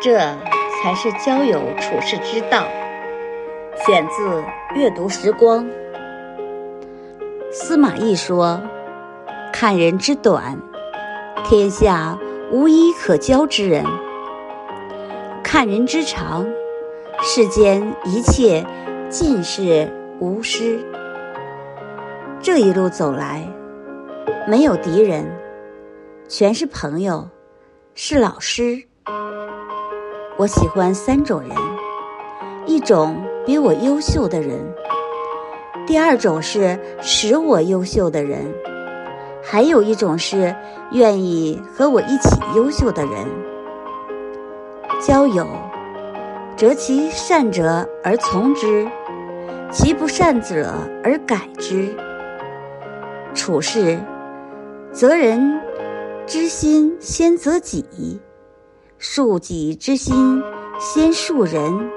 这才是交友处世之道。选自《阅读时光》。司马懿说：“看人之短，天下无一可交之人；看人之长，世间一切尽是吾师。”这一路走来，没有敌人，全是朋友，是老师。我喜欢三种人：一种比我优秀的人；第二种是使我优秀的人；还有一种是愿意和我一起优秀的人。交友，择其善者而从之，其不善者而改之。处事，责人知心先择己。恕己之心，先恕人。